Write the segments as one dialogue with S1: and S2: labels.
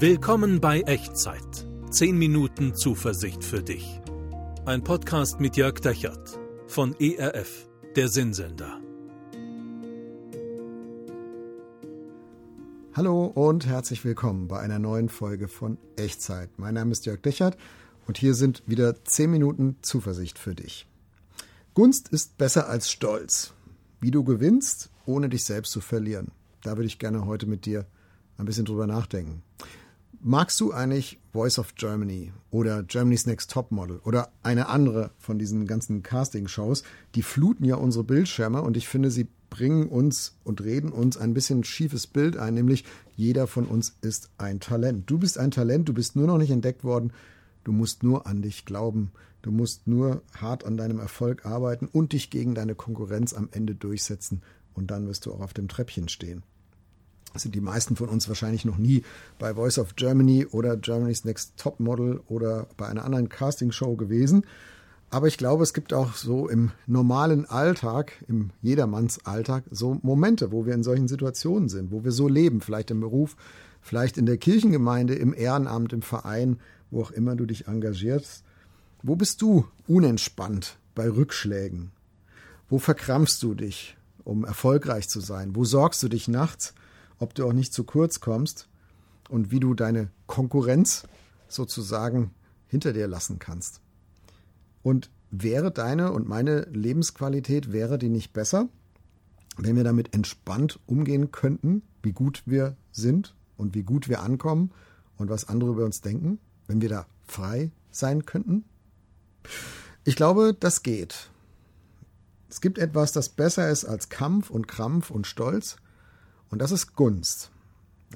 S1: Willkommen bei Echtzeit. 10 Minuten Zuversicht für dich. Ein Podcast mit Jörg Dechert von ERF, der Sinnsender.
S2: Hallo und herzlich willkommen bei einer neuen Folge von Echtzeit. Mein Name ist Jörg Dechert und hier sind wieder 10 Minuten Zuversicht für dich. Gunst ist besser als Stolz. Wie du gewinnst, ohne dich selbst zu verlieren. Da würde ich gerne heute mit dir ein bisschen drüber nachdenken. Magst du eigentlich Voice of Germany oder Germany's Next Top Model oder eine andere von diesen ganzen Casting-Shows? Die fluten ja unsere Bildschirme und ich finde, sie bringen uns und reden uns ein bisschen schiefes Bild ein, nämlich jeder von uns ist ein Talent. Du bist ein Talent, du bist nur noch nicht entdeckt worden, du musst nur an dich glauben, du musst nur hart an deinem Erfolg arbeiten und dich gegen deine Konkurrenz am Ende durchsetzen und dann wirst du auch auf dem Treppchen stehen sind die meisten von uns wahrscheinlich noch nie bei Voice of Germany oder Germany's Next Top Model oder bei einer anderen Castingshow gewesen. Aber ich glaube, es gibt auch so im normalen Alltag, im Jedermannsalltag, so Momente, wo wir in solchen Situationen sind, wo wir so leben, vielleicht im Beruf, vielleicht in der Kirchengemeinde, im Ehrenamt, im Verein, wo auch immer du dich engagierst. Wo bist du unentspannt bei Rückschlägen? Wo verkrampfst du dich, um erfolgreich zu sein? Wo sorgst du dich nachts, ob du auch nicht zu kurz kommst und wie du deine Konkurrenz sozusagen hinter dir lassen kannst. Und wäre deine und meine Lebensqualität, wäre die nicht besser, wenn wir damit entspannt umgehen könnten, wie gut wir sind und wie gut wir ankommen und was andere über uns denken, wenn wir da frei sein könnten? Ich glaube, das geht. Es gibt etwas, das besser ist als Kampf und Krampf und Stolz. Und das ist Gunst.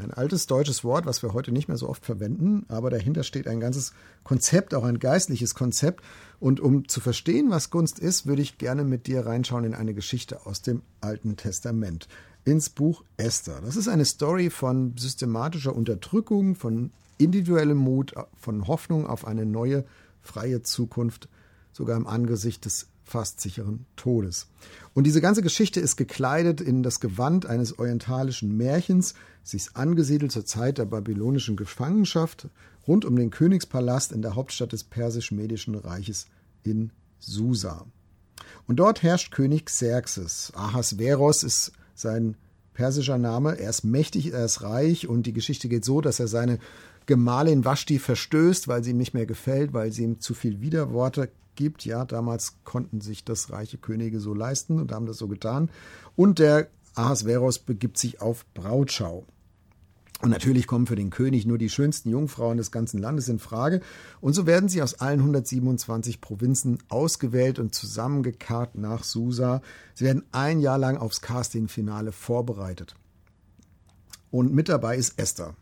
S2: Ein altes deutsches Wort, was wir heute nicht mehr so oft verwenden, aber dahinter steht ein ganzes Konzept, auch ein geistliches Konzept. Und um zu verstehen, was Gunst ist, würde ich gerne mit dir reinschauen in eine Geschichte aus dem Alten Testament, ins Buch Esther. Das ist eine Story von systematischer Unterdrückung, von individuellem Mut, von Hoffnung auf eine neue, freie Zukunft, sogar im Angesicht des fast sicheren Todes. Und diese ganze Geschichte ist gekleidet in das Gewand eines orientalischen Märchens. Sie ist angesiedelt zur Zeit der babylonischen Gefangenschaft rund um den Königspalast in der Hauptstadt des persisch-medischen Reiches in Susa. Und dort herrscht König Xerxes. Ahasveros ist sein persischer Name. Er ist mächtig, er ist reich und die Geschichte geht so, dass er seine Gemahlin Vashti verstößt, weil sie ihm nicht mehr gefällt, weil sie ihm zu viel Widerworte gibt. Ja, damals konnten sich das reiche Könige so leisten und haben das so getan. Und der Ahasveros begibt sich auf Brautschau. Und natürlich kommen für den König nur die schönsten Jungfrauen des ganzen Landes in Frage. Und so werden sie aus allen 127 Provinzen ausgewählt und zusammengekarrt nach Susa. Sie werden ein Jahr lang aufs Castingfinale vorbereitet. Und mit dabei ist Esther.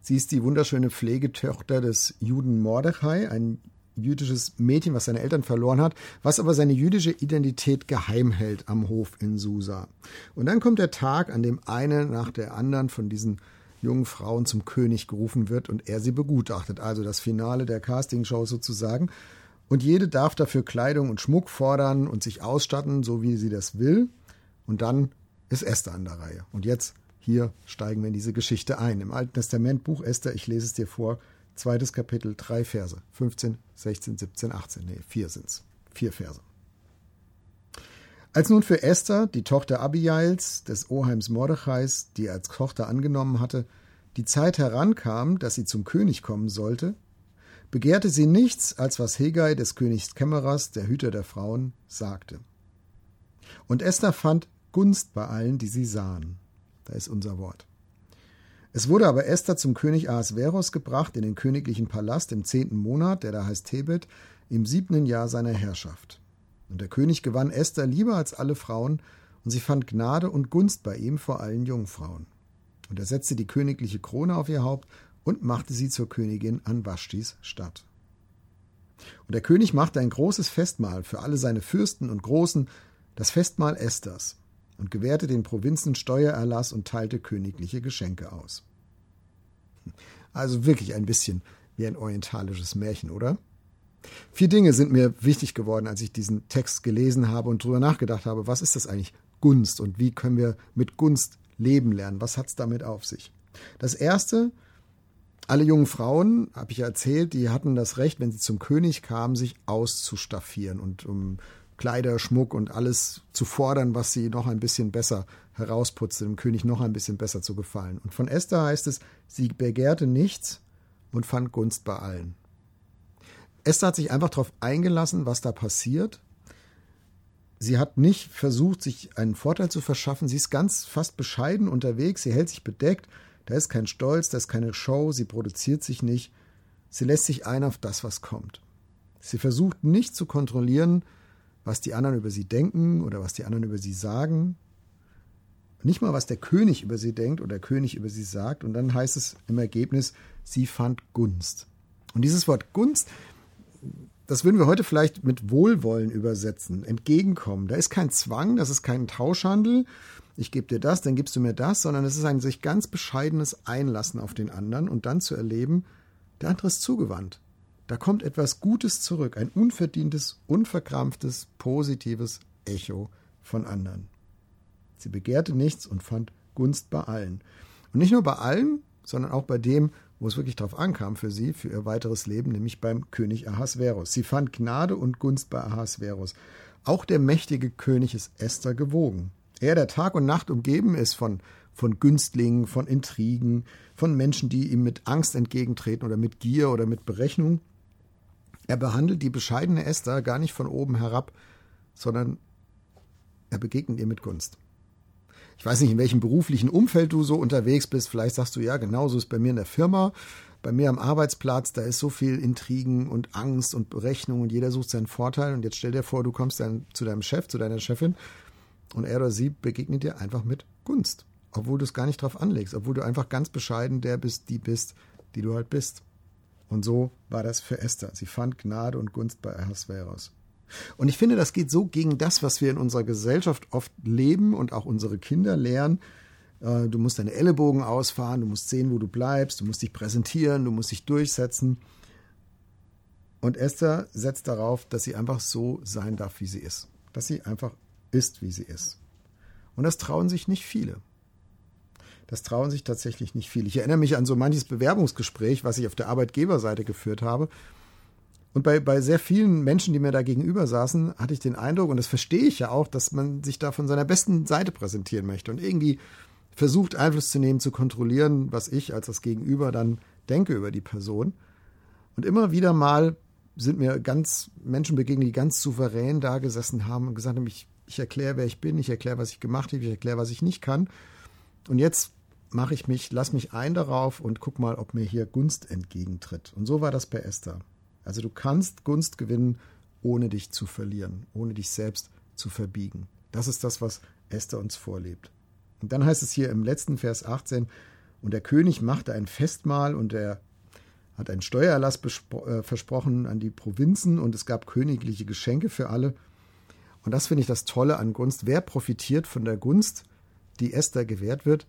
S2: Sie ist die wunderschöne Pflegetochter des Juden Mordechai, ein jüdisches Mädchen, was seine Eltern verloren hat, was aber seine jüdische Identität geheim hält am Hof in Susa. Und dann kommt der Tag, an dem eine nach der anderen von diesen jungen Frauen zum König gerufen wird und er sie begutachtet. Also das Finale der Castingshow sozusagen. Und jede darf dafür Kleidung und Schmuck fordern und sich ausstatten, so wie sie das will. Und dann ist Esther an der Reihe. Und jetzt hier steigen wir in diese Geschichte ein. Im Alten Testament, Buch Esther, ich lese es dir vor, zweites Kapitel, drei Verse, 15, 16, 17, 18, nee, vier sind's, vier Verse. Als nun für Esther, die Tochter Abijails, des Oheims Mordechais, die er als Tochter angenommen hatte, die Zeit herankam, dass sie zum König kommen sollte, begehrte sie nichts, als was Hegai des Königs Kämmerers, der Hüter der Frauen, sagte. Und Esther fand Gunst bei allen, die sie sahen. Da ist unser Wort. Es wurde aber Esther zum König Ahasveros gebracht in den königlichen Palast im zehnten Monat, der da heißt Tebet, im siebten Jahr seiner Herrschaft. Und der König gewann Esther lieber als alle Frauen, und sie fand Gnade und Gunst bei ihm vor allen Jungfrauen. Und er setzte die königliche Krone auf ihr Haupt und machte sie zur Königin an Vaschtis Stadt. Und der König machte ein großes Festmahl für alle seine Fürsten und Großen, das Festmahl Esthers und gewährte den Provinzen Steuererlass und teilte königliche Geschenke aus. Also wirklich ein bisschen wie ein orientalisches Märchen, oder? Vier Dinge sind mir wichtig geworden, als ich diesen Text gelesen habe und darüber nachgedacht habe, was ist das eigentlich Gunst und wie können wir mit Gunst leben lernen? Was hat es damit auf sich? Das erste, Alle jungen Frauen, habe ich erzählt, die hatten das Recht, wenn sie zum König kamen, sich auszustaffieren und um Kleider, Schmuck und alles zu fordern, was sie noch ein bisschen besser herausputzte, dem König noch ein bisschen besser zu gefallen. Und von Esther heißt es, sie begehrte nichts und fand Gunst bei allen. Esther hat sich einfach darauf eingelassen, was da passiert. Sie hat nicht versucht, sich einen Vorteil zu verschaffen. Sie ist ganz fast bescheiden unterwegs. Sie hält sich bedeckt. Da ist kein Stolz, da ist keine Show. Sie produziert sich nicht. Sie lässt sich ein auf das, was kommt. Sie versucht nicht zu kontrollieren, was die anderen über sie denken oder was die anderen über sie sagen. Nicht mal, was der König über sie denkt oder der König über sie sagt. Und dann heißt es im Ergebnis, sie fand Gunst. Und dieses Wort Gunst, das würden wir heute vielleicht mit Wohlwollen übersetzen, entgegenkommen. Da ist kein Zwang, das ist kein Tauschhandel. Ich gebe dir das, dann gibst du mir das, sondern es ist ein sich ganz bescheidenes Einlassen auf den anderen und dann zu erleben, der andere ist zugewandt. Da kommt etwas Gutes zurück, ein unverdientes, unverkrampftes, positives Echo von anderen. Sie begehrte nichts und fand Gunst bei allen. Und nicht nur bei allen, sondern auch bei dem, wo es wirklich darauf ankam für sie, für ihr weiteres Leben, nämlich beim König Ahasverus. Sie fand Gnade und Gunst bei Ahasverus. Auch der mächtige König ist Esther gewogen. Er, der Tag und Nacht umgeben ist von, von Günstlingen, von Intrigen, von Menschen, die ihm mit Angst entgegentreten oder mit Gier oder mit Berechnung, er behandelt die bescheidene Esther gar nicht von oben herab, sondern er begegnet ihr mit Gunst. Ich weiß nicht, in welchem beruflichen Umfeld du so unterwegs bist. Vielleicht sagst du, ja, genauso ist bei mir in der Firma, bei mir am Arbeitsplatz, da ist so viel Intrigen und Angst und Berechnung und jeder sucht seinen Vorteil. Und jetzt stell dir vor, du kommst dann zu deinem Chef, zu deiner Chefin und er oder sie begegnet dir einfach mit Gunst. Obwohl du es gar nicht drauf anlegst, obwohl du einfach ganz bescheiden der bist, die bist, die du halt bist. Und so war das für Esther. Sie fand Gnade und Gunst bei Ahasveros. Und ich finde, das geht so gegen das, was wir in unserer Gesellschaft oft leben und auch unsere Kinder lernen. Äh, du musst deine Ellenbogen ausfahren, du musst sehen, wo du bleibst, du musst dich präsentieren, du musst dich durchsetzen. Und Esther setzt darauf, dass sie einfach so sein darf, wie sie ist. Dass sie einfach ist, wie sie ist. Und das trauen sich nicht viele. Das trauen sich tatsächlich nicht viele. Ich erinnere mich an so manches Bewerbungsgespräch, was ich auf der Arbeitgeberseite geführt habe. Und bei, bei sehr vielen Menschen, die mir da gegenüber saßen, hatte ich den Eindruck, und das verstehe ich ja auch, dass man sich da von seiner besten Seite präsentieren möchte und irgendwie versucht, Einfluss zu nehmen, zu kontrollieren, was ich als das Gegenüber dann denke über die Person. Und immer wieder mal sind mir ganz Menschen begegnet, die ganz souverän da gesessen haben und gesagt haben, ich, ich erkläre, wer ich bin, ich erkläre, was ich gemacht habe, ich erkläre, was ich nicht kann. Und jetzt mache ich mich, lass mich ein darauf und guck mal, ob mir hier Gunst entgegentritt. Und so war das bei Esther. Also du kannst Gunst gewinnen, ohne dich zu verlieren, ohne dich selbst zu verbiegen. Das ist das, was Esther uns vorlebt. Und dann heißt es hier im letzten Vers 18, und der König machte ein Festmahl und er hat einen Steuererlass äh, versprochen an die Provinzen und es gab königliche Geschenke für alle. Und das finde ich das Tolle an Gunst. Wer profitiert von der Gunst, die Esther gewährt wird?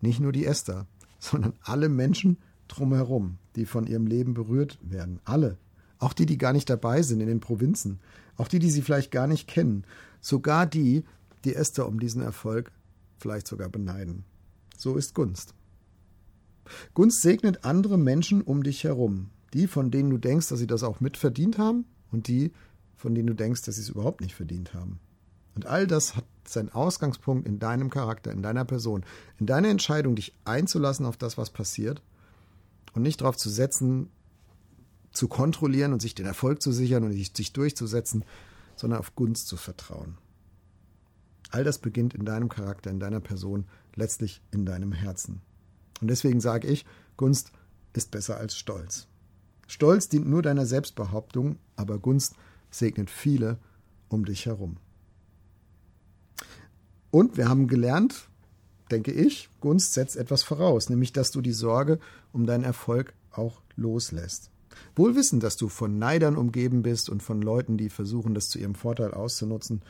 S2: Nicht nur die Esther, sondern alle Menschen drumherum, die von ihrem Leben berührt werden. Alle. Auch die, die gar nicht dabei sind in den Provinzen. Auch die, die sie vielleicht gar nicht kennen. Sogar die, die Esther um diesen Erfolg vielleicht sogar beneiden. So ist Gunst. Gunst segnet andere Menschen um dich herum. Die, von denen du denkst, dass sie das auch mitverdient haben und die, von denen du denkst, dass sie es überhaupt nicht verdient haben. Und all das hat seinen Ausgangspunkt in deinem Charakter, in deiner Person, in deiner Entscheidung, dich einzulassen auf das, was passiert und nicht darauf zu setzen, zu kontrollieren und sich den Erfolg zu sichern und sich durchzusetzen, sondern auf Gunst zu vertrauen. All das beginnt in deinem Charakter, in deiner Person, letztlich in deinem Herzen. Und deswegen sage ich, Gunst ist besser als Stolz. Stolz dient nur deiner Selbstbehauptung, aber Gunst segnet viele um dich herum. Und wir haben gelernt, denke ich, Gunst setzt etwas voraus, nämlich dass du die Sorge um deinen Erfolg auch loslässt. Wohl wissen, dass du von Neidern umgeben bist und von Leuten, die versuchen, das zu ihrem Vorteil auszunutzen,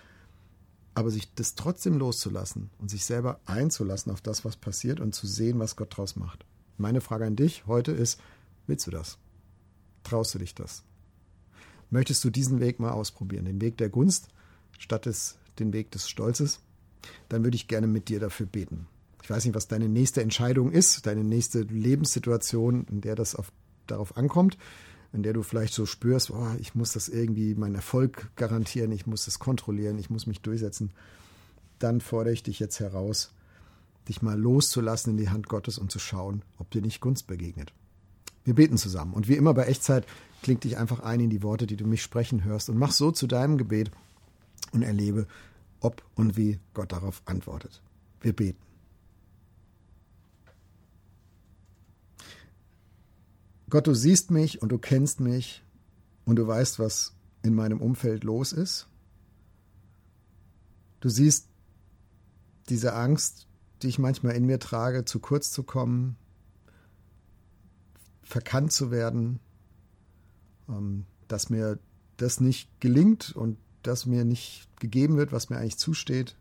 S2: aber sich das trotzdem loszulassen und sich selber einzulassen auf das, was passiert und zu sehen, was Gott draus macht. Meine Frage an dich heute ist, willst du das? Traust du dich das? Möchtest du diesen Weg mal ausprobieren, den Weg der Gunst statt des, den Weg des Stolzes? Dann würde ich gerne mit dir dafür beten. Ich weiß nicht, was deine nächste Entscheidung ist, deine nächste Lebenssituation, in der das auf, darauf ankommt, in der du vielleicht so spürst, oh, ich muss das irgendwie meinen Erfolg garantieren, ich muss das kontrollieren, ich muss mich durchsetzen. Dann fordere ich dich jetzt heraus, dich mal loszulassen in die Hand Gottes und zu schauen, ob dir nicht Gunst begegnet. Wir beten zusammen. Und wie immer bei Echtzeit klingt dich einfach ein in die Worte, die du mich sprechen hörst und mach so zu deinem Gebet und erlebe, ob und wie Gott darauf antwortet. Wir beten. Gott, du siehst mich und du kennst mich und du weißt, was in meinem Umfeld los ist. Du siehst diese Angst, die ich manchmal in mir trage, zu kurz zu kommen, verkannt zu werden, ähm, dass mir das nicht gelingt und das mir nicht gegeben wird, was mir eigentlich zusteht.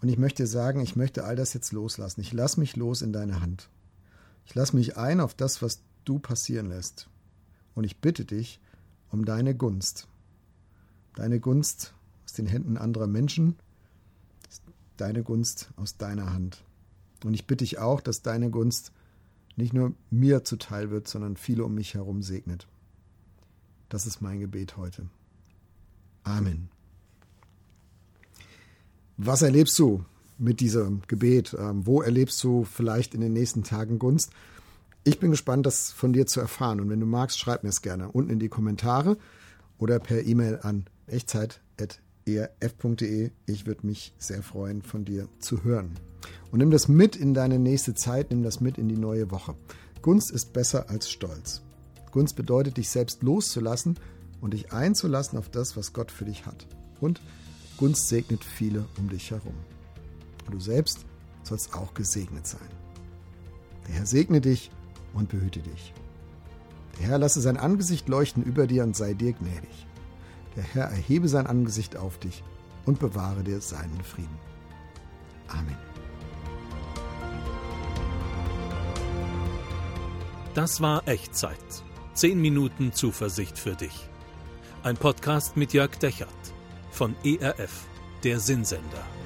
S2: Und ich möchte sagen, ich möchte all das jetzt loslassen. Ich lasse mich los in deine Hand. Ich lasse mich ein auf das, was du passieren lässt. Und ich bitte dich um deine Gunst. Deine Gunst aus den Händen anderer Menschen, deine Gunst aus deiner Hand. Und ich bitte dich auch, dass deine Gunst nicht nur mir zuteil wird, sondern viele um mich herum segnet. Das ist mein Gebet heute. Amen. Was erlebst du mit diesem Gebet? Ähm, wo erlebst du vielleicht in den nächsten Tagen Gunst? Ich bin gespannt, das von dir zu erfahren. Und wenn du magst, schreib mir es gerne unten in die Kommentare oder per E-Mail an echtzeit.erf.de. Ich würde mich sehr freuen, von dir zu hören. Und nimm das mit in deine nächste Zeit, nimm das mit in die neue Woche. Gunst ist besser als Stolz. Gunst bedeutet, dich selbst loszulassen und dich einzulassen auf das, was Gott für dich hat. Und Gunst segnet viele um dich herum. Und du selbst sollst auch gesegnet sein. Der Herr segne dich und behüte dich. Der Herr lasse sein Angesicht leuchten über dir und sei dir gnädig. Der Herr erhebe sein Angesicht auf dich und bewahre dir seinen Frieden. Amen.
S1: Das war Echtzeit. Zehn Minuten Zuversicht für dich. Ein Podcast mit Jörg Dechert von ERF, der Sinnsender.